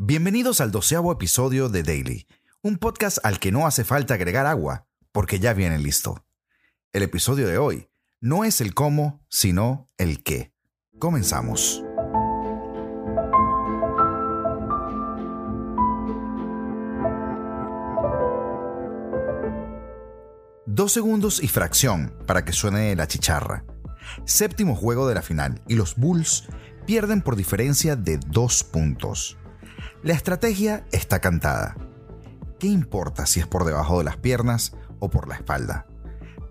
Bienvenidos al doceavo episodio de Daily, un podcast al que no hace falta agregar agua, porque ya viene listo. El episodio de hoy no es el cómo, sino el qué. Comenzamos. Dos segundos y fracción para que suene la chicharra. Séptimo juego de la final y los Bulls pierden por diferencia de dos puntos. La estrategia está cantada. ¿Qué importa si es por debajo de las piernas o por la espalda?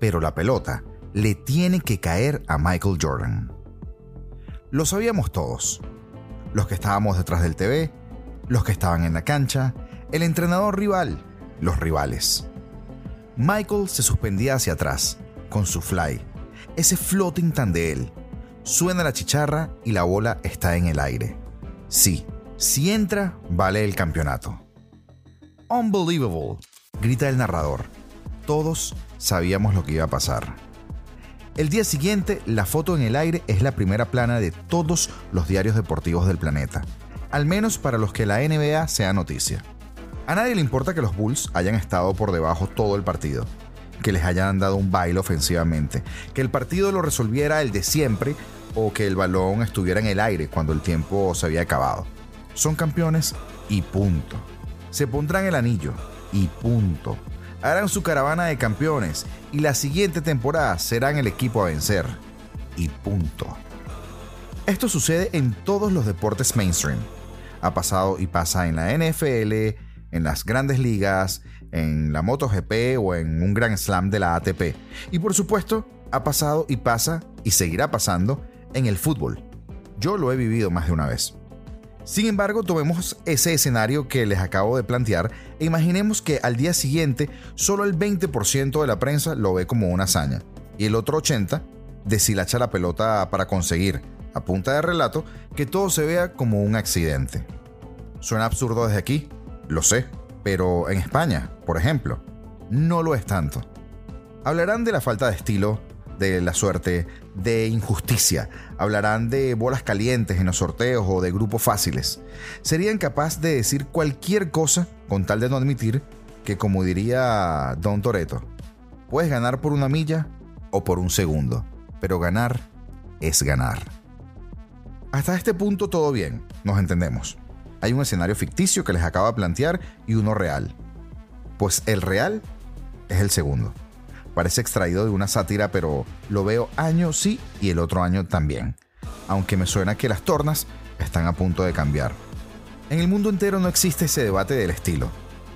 Pero la pelota le tiene que caer a Michael Jordan. Lo sabíamos todos. Los que estábamos detrás del TV, los que estaban en la cancha, el entrenador rival, los rivales. Michael se suspendía hacia atrás, con su fly, ese floating tan de él. Suena la chicharra y la bola está en el aire. Sí, si entra, vale el campeonato. Unbelievable, grita el narrador. Todos sabíamos lo que iba a pasar. El día siguiente, la foto en el aire es la primera plana de todos los diarios deportivos del planeta, al menos para los que la NBA sea noticia. A nadie le importa que los Bulls hayan estado por debajo todo el partido, que les hayan dado un baile ofensivamente, que el partido lo resolviera el de siempre o que el balón estuviera en el aire cuando el tiempo se había acabado. Son campeones y punto. Se pondrán el anillo y punto. Harán su caravana de campeones y la siguiente temporada serán el equipo a vencer y punto. Esto sucede en todos los deportes mainstream. Ha pasado y pasa en la NFL, en las grandes ligas, en la MotoGP o en un Grand Slam de la ATP. Y por supuesto, ha pasado y pasa y seguirá pasando en el fútbol. Yo lo he vivido más de una vez. Sin embargo, tomemos ese escenario que les acabo de plantear e imaginemos que al día siguiente solo el 20% de la prensa lo ve como una hazaña y el otro 80% deshilacha la pelota para conseguir, a punta de relato, que todo se vea como un accidente. Suena absurdo desde aquí, lo sé, pero en España, por ejemplo, no lo es tanto. Hablarán de la falta de estilo, de la suerte, de injusticia. Hablarán de bolas calientes en los sorteos o de grupos fáciles. Serían capaces de decir cualquier cosa con tal de no admitir que, como diría Don Toreto, puedes ganar por una milla o por un segundo, pero ganar es ganar. Hasta este punto todo bien, nos entendemos. Hay un escenario ficticio que les acabo de plantear y uno real. Pues el real es el segundo. Parece extraído de una sátira, pero lo veo año sí y el otro año también. Aunque me suena que las tornas están a punto de cambiar. En el mundo entero no existe ese debate del estilo.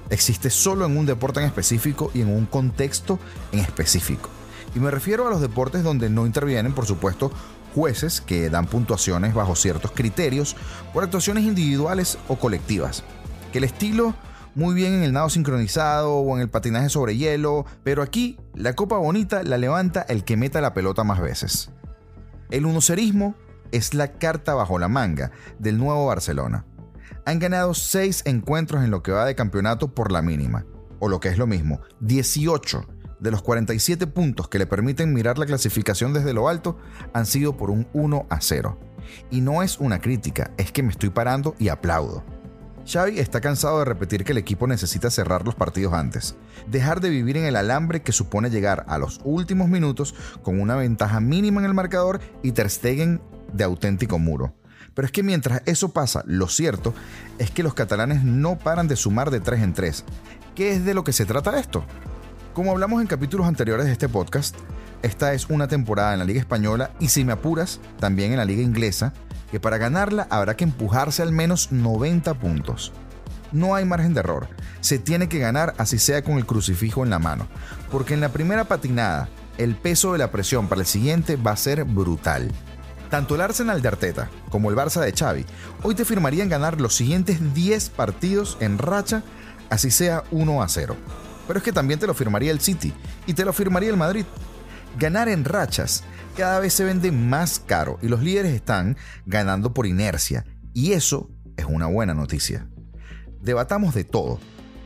Existe solo en un deporte en específico y en un contexto en específico. Y me refiero a los deportes donde no intervienen, por supuesto, jueces que dan puntuaciones bajo ciertos criterios por actuaciones individuales o colectivas. Que el estilo muy bien en el nado sincronizado o en el patinaje sobre hielo, pero aquí la copa bonita la levanta el que meta la pelota más veces. El unocerismo es la carta bajo la manga del nuevo Barcelona. Han ganado 6 encuentros en lo que va de campeonato por la mínima, o lo que es lo mismo, 18 de los 47 puntos que le permiten mirar la clasificación desde lo alto han sido por un 1 a 0. Y no es una crítica, es que me estoy parando y aplaudo. Xavi está cansado de repetir que el equipo necesita cerrar los partidos antes, dejar de vivir en el alambre que supone llegar a los últimos minutos con una ventaja mínima en el marcador y Ter Stegen de auténtico muro. Pero es que mientras eso pasa, lo cierto es que los catalanes no paran de sumar de 3 en 3. ¿Qué es de lo que se trata esto? Como hablamos en capítulos anteriores de este podcast, esta es una temporada en la Liga Española y si me apuras, también en la Liga Inglesa, que para ganarla habrá que empujarse al menos 90 puntos. No hay margen de error, se tiene que ganar así sea con el crucifijo en la mano, porque en la primera patinada el peso de la presión para el siguiente va a ser brutal. Tanto el Arsenal de Arteta como el Barça de Xavi hoy te firmarían ganar los siguientes 10 partidos en racha, así sea 1 a 0 pero es que también te lo firmaría el City y te lo firmaría el Madrid. Ganar en rachas cada vez se vende más caro y los líderes están ganando por inercia y eso es una buena noticia. Debatamos de todo,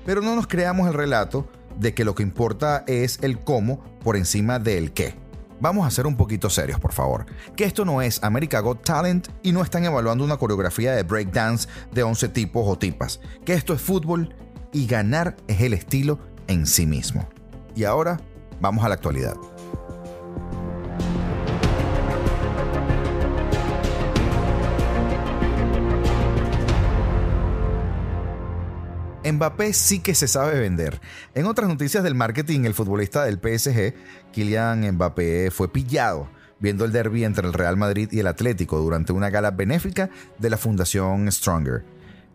pero no nos creamos el relato de que lo que importa es el cómo por encima del qué. Vamos a ser un poquito serios, por favor. Que esto no es America Got Talent y no están evaluando una coreografía de breakdance de 11 tipos o tipas. Que esto es fútbol y ganar es el estilo en sí mismo. Y ahora, vamos a la actualidad. Mbappé sí que se sabe vender. En otras noticias del marketing, el futbolista del PSG, Kylian Mbappé, fue pillado viendo el derby entre el Real Madrid y el Atlético durante una gala benéfica de la Fundación Stronger.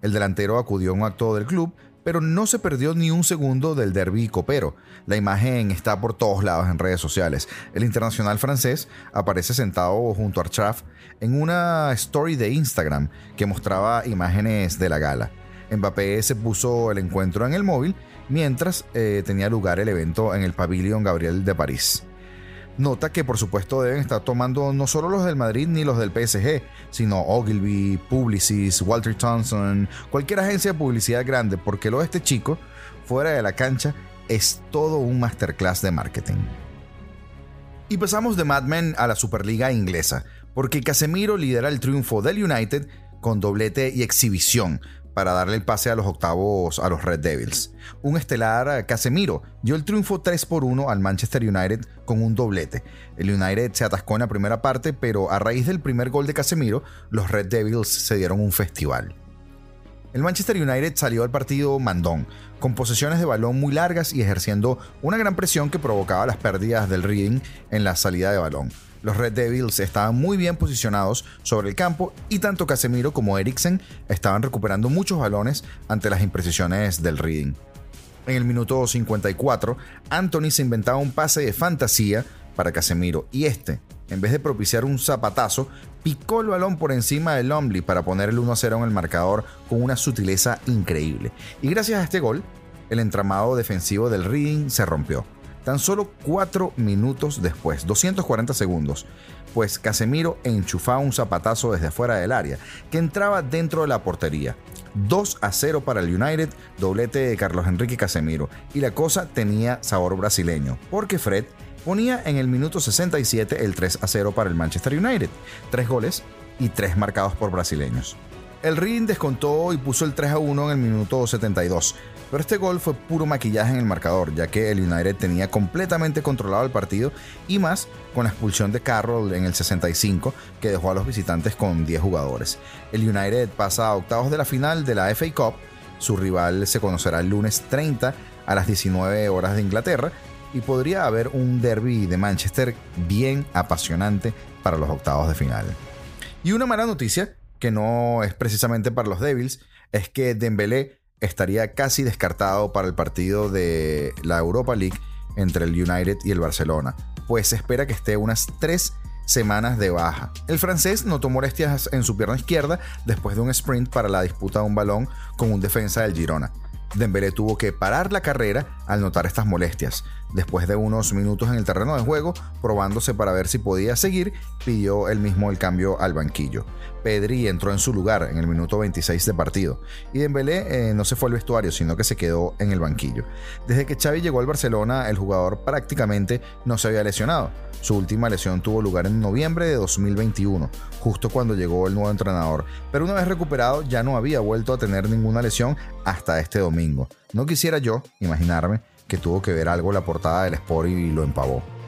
El delantero acudió a un acto del club, pero no se perdió ni un segundo del derby copero. La imagen está por todos lados en redes sociales. El internacional francés aparece sentado junto a Archaf en una story de Instagram que mostraba imágenes de la gala. Mbappé se puso el encuentro en el móvil mientras eh, tenía lugar el evento en el Pavilion Gabriel de París. Nota que por supuesto deben estar tomando no solo los del Madrid ni los del PSG, sino Ogilvy, Publicis, Walter Thompson, cualquier agencia de publicidad grande, porque lo de este chico, fuera de la cancha, es todo un masterclass de marketing. Y pasamos de Mad Men a la Superliga inglesa, porque Casemiro lidera el triunfo del United con doblete y exhibición, para darle el pase a los octavos a los Red Devils. Un estelar Casemiro dio el triunfo 3 por 1 al Manchester United con un doblete. El United se atascó en la primera parte, pero a raíz del primer gol de Casemiro, los Red Devils se dieron un festival. El Manchester United salió al partido mandón, con posesiones de balón muy largas y ejerciendo una gran presión que provocaba las pérdidas del Reading en la salida de balón. Los Red Devils estaban muy bien posicionados sobre el campo y tanto Casemiro como Eriksen estaban recuperando muchos balones ante las imprecisiones del Reading. En el minuto 54, Anthony se inventaba un pase de fantasía para Casemiro y este, en vez de propiciar un zapatazo, picó el balón por encima de Lomley para poner el 1-0 en el marcador con una sutileza increíble. Y gracias a este gol, el entramado defensivo del Reading se rompió tan solo 4 minutos después, 240 segundos, pues Casemiro enchufaba un zapatazo desde afuera del área, que entraba dentro de la portería. 2 a 0 para el United, doblete de Carlos Enrique Casemiro, y la cosa tenía sabor brasileño, porque Fred ponía en el minuto 67 el 3 a 0 para el Manchester United, 3 goles y 3 marcados por brasileños. El Ring descontó y puso el 3 a 1 en el minuto 72, pero este gol fue puro maquillaje en el marcador, ya que el United tenía completamente controlado el partido y más con la expulsión de Carroll en el 65, que dejó a los visitantes con 10 jugadores. El United pasa a octavos de la final de la FA Cup, su rival se conocerá el lunes 30 a las 19 horas de Inglaterra y podría haber un derby de Manchester bien apasionante para los octavos de final. Y una mala noticia, que no es precisamente para los Devils, es que Dembélé estaría casi descartado para el partido de la Europa League entre el United y el Barcelona, pues se espera que esté unas tres semanas de baja. El francés notó molestias en su pierna izquierda después de un sprint para la disputa de un balón con un defensa del Girona. Dembélé tuvo que parar la carrera al notar estas molestias. Después de unos minutos en el terreno de juego, probándose para ver si podía seguir, pidió él mismo el cambio al banquillo. Pedri entró en su lugar en el minuto 26 de partido y Dembélé eh, no se fue al vestuario, sino que se quedó en el banquillo. Desde que Xavi llegó al Barcelona, el jugador prácticamente no se había lesionado. Su última lesión tuvo lugar en noviembre de 2021, justo cuando llegó el nuevo entrenador, pero una vez recuperado ya no había vuelto a tener ninguna lesión hasta este domingo. No quisiera yo imaginarme que tuvo que ver algo la portada del Sport y lo empavó.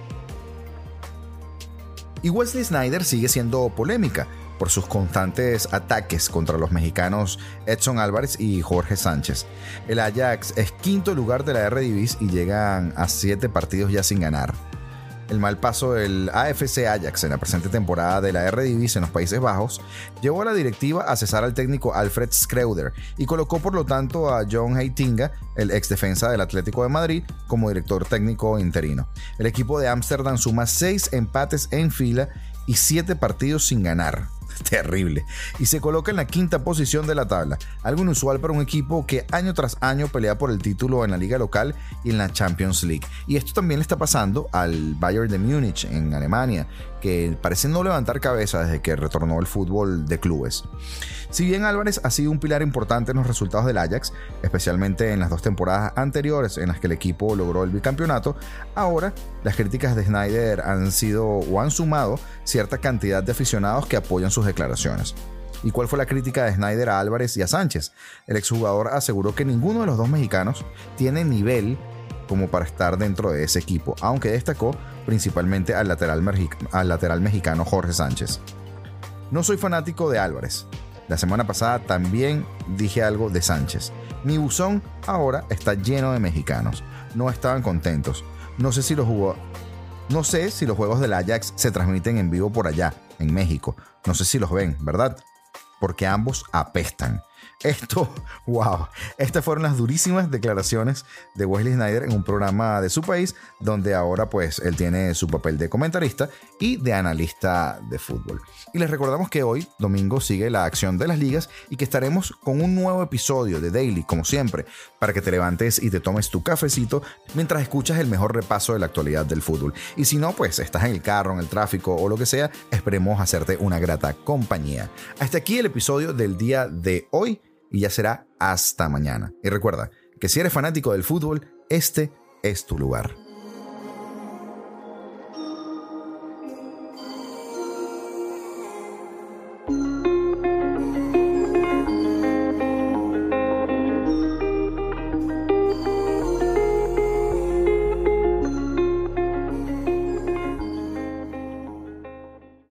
Y Wesley Snyder sigue siendo polémica por sus constantes ataques contra los mexicanos Edson Álvarez y Jorge Sánchez. El Ajax es quinto lugar de la R-Divis y llegan a siete partidos ya sin ganar. El mal paso del AFC Ajax en la presente temporada de la R-Divis en los Países Bajos llevó a la directiva a cesar al técnico Alfred Schreuder y colocó por lo tanto a John Heitinga, el ex defensa del Atlético de Madrid, como director técnico interino. El equipo de Ámsterdam suma seis empates en fila y siete partidos sin ganar. terrible, y se coloca en la quinta posición de la tabla, algo inusual para un equipo que año tras año pelea por el título en la liga local y en la Champions League. Y esto también le está pasando al Bayern de Múnich en Alemania, que parece no levantar cabeza desde que retornó el fútbol de clubes. Si bien Álvarez ha sido un pilar importante en los resultados del Ajax, especialmente en las dos temporadas anteriores en las que el equipo logró el bicampeonato, ahora las críticas de Snyder han sido o han sumado cierta cantidad de aficionados que apoyan sus declaraciones. ¿Y cuál fue la crítica de Snyder a Álvarez y a Sánchez? El exjugador aseguró que ninguno de los dos mexicanos tiene nivel como para estar dentro de ese equipo, aunque destacó principalmente al lateral, al lateral mexicano Jorge Sánchez. No soy fanático de Álvarez. La semana pasada también dije algo de Sánchez. Mi buzón ahora está lleno de mexicanos. No estaban contentos. No sé si los jugó. No sé si los juegos del Ajax se transmiten en vivo por allá, en México. No sé si los ven, ¿verdad? Porque ambos apestan. Esto, wow, estas fueron las durísimas declaraciones de Wesley Snyder en un programa de su país, donde ahora pues él tiene su papel de comentarista y de analista de fútbol. Y les recordamos que hoy, domingo, sigue la acción de las ligas y que estaremos con un nuevo episodio de Daily, como siempre, para que te levantes y te tomes tu cafecito mientras escuchas el mejor repaso de la actualidad del fútbol. Y si no, pues estás en el carro, en el tráfico o lo que sea, esperemos hacerte una grata compañía. Hasta aquí el episodio del día de hoy y ya será hasta mañana. Y recuerda que si eres fanático del fútbol, este es tu lugar.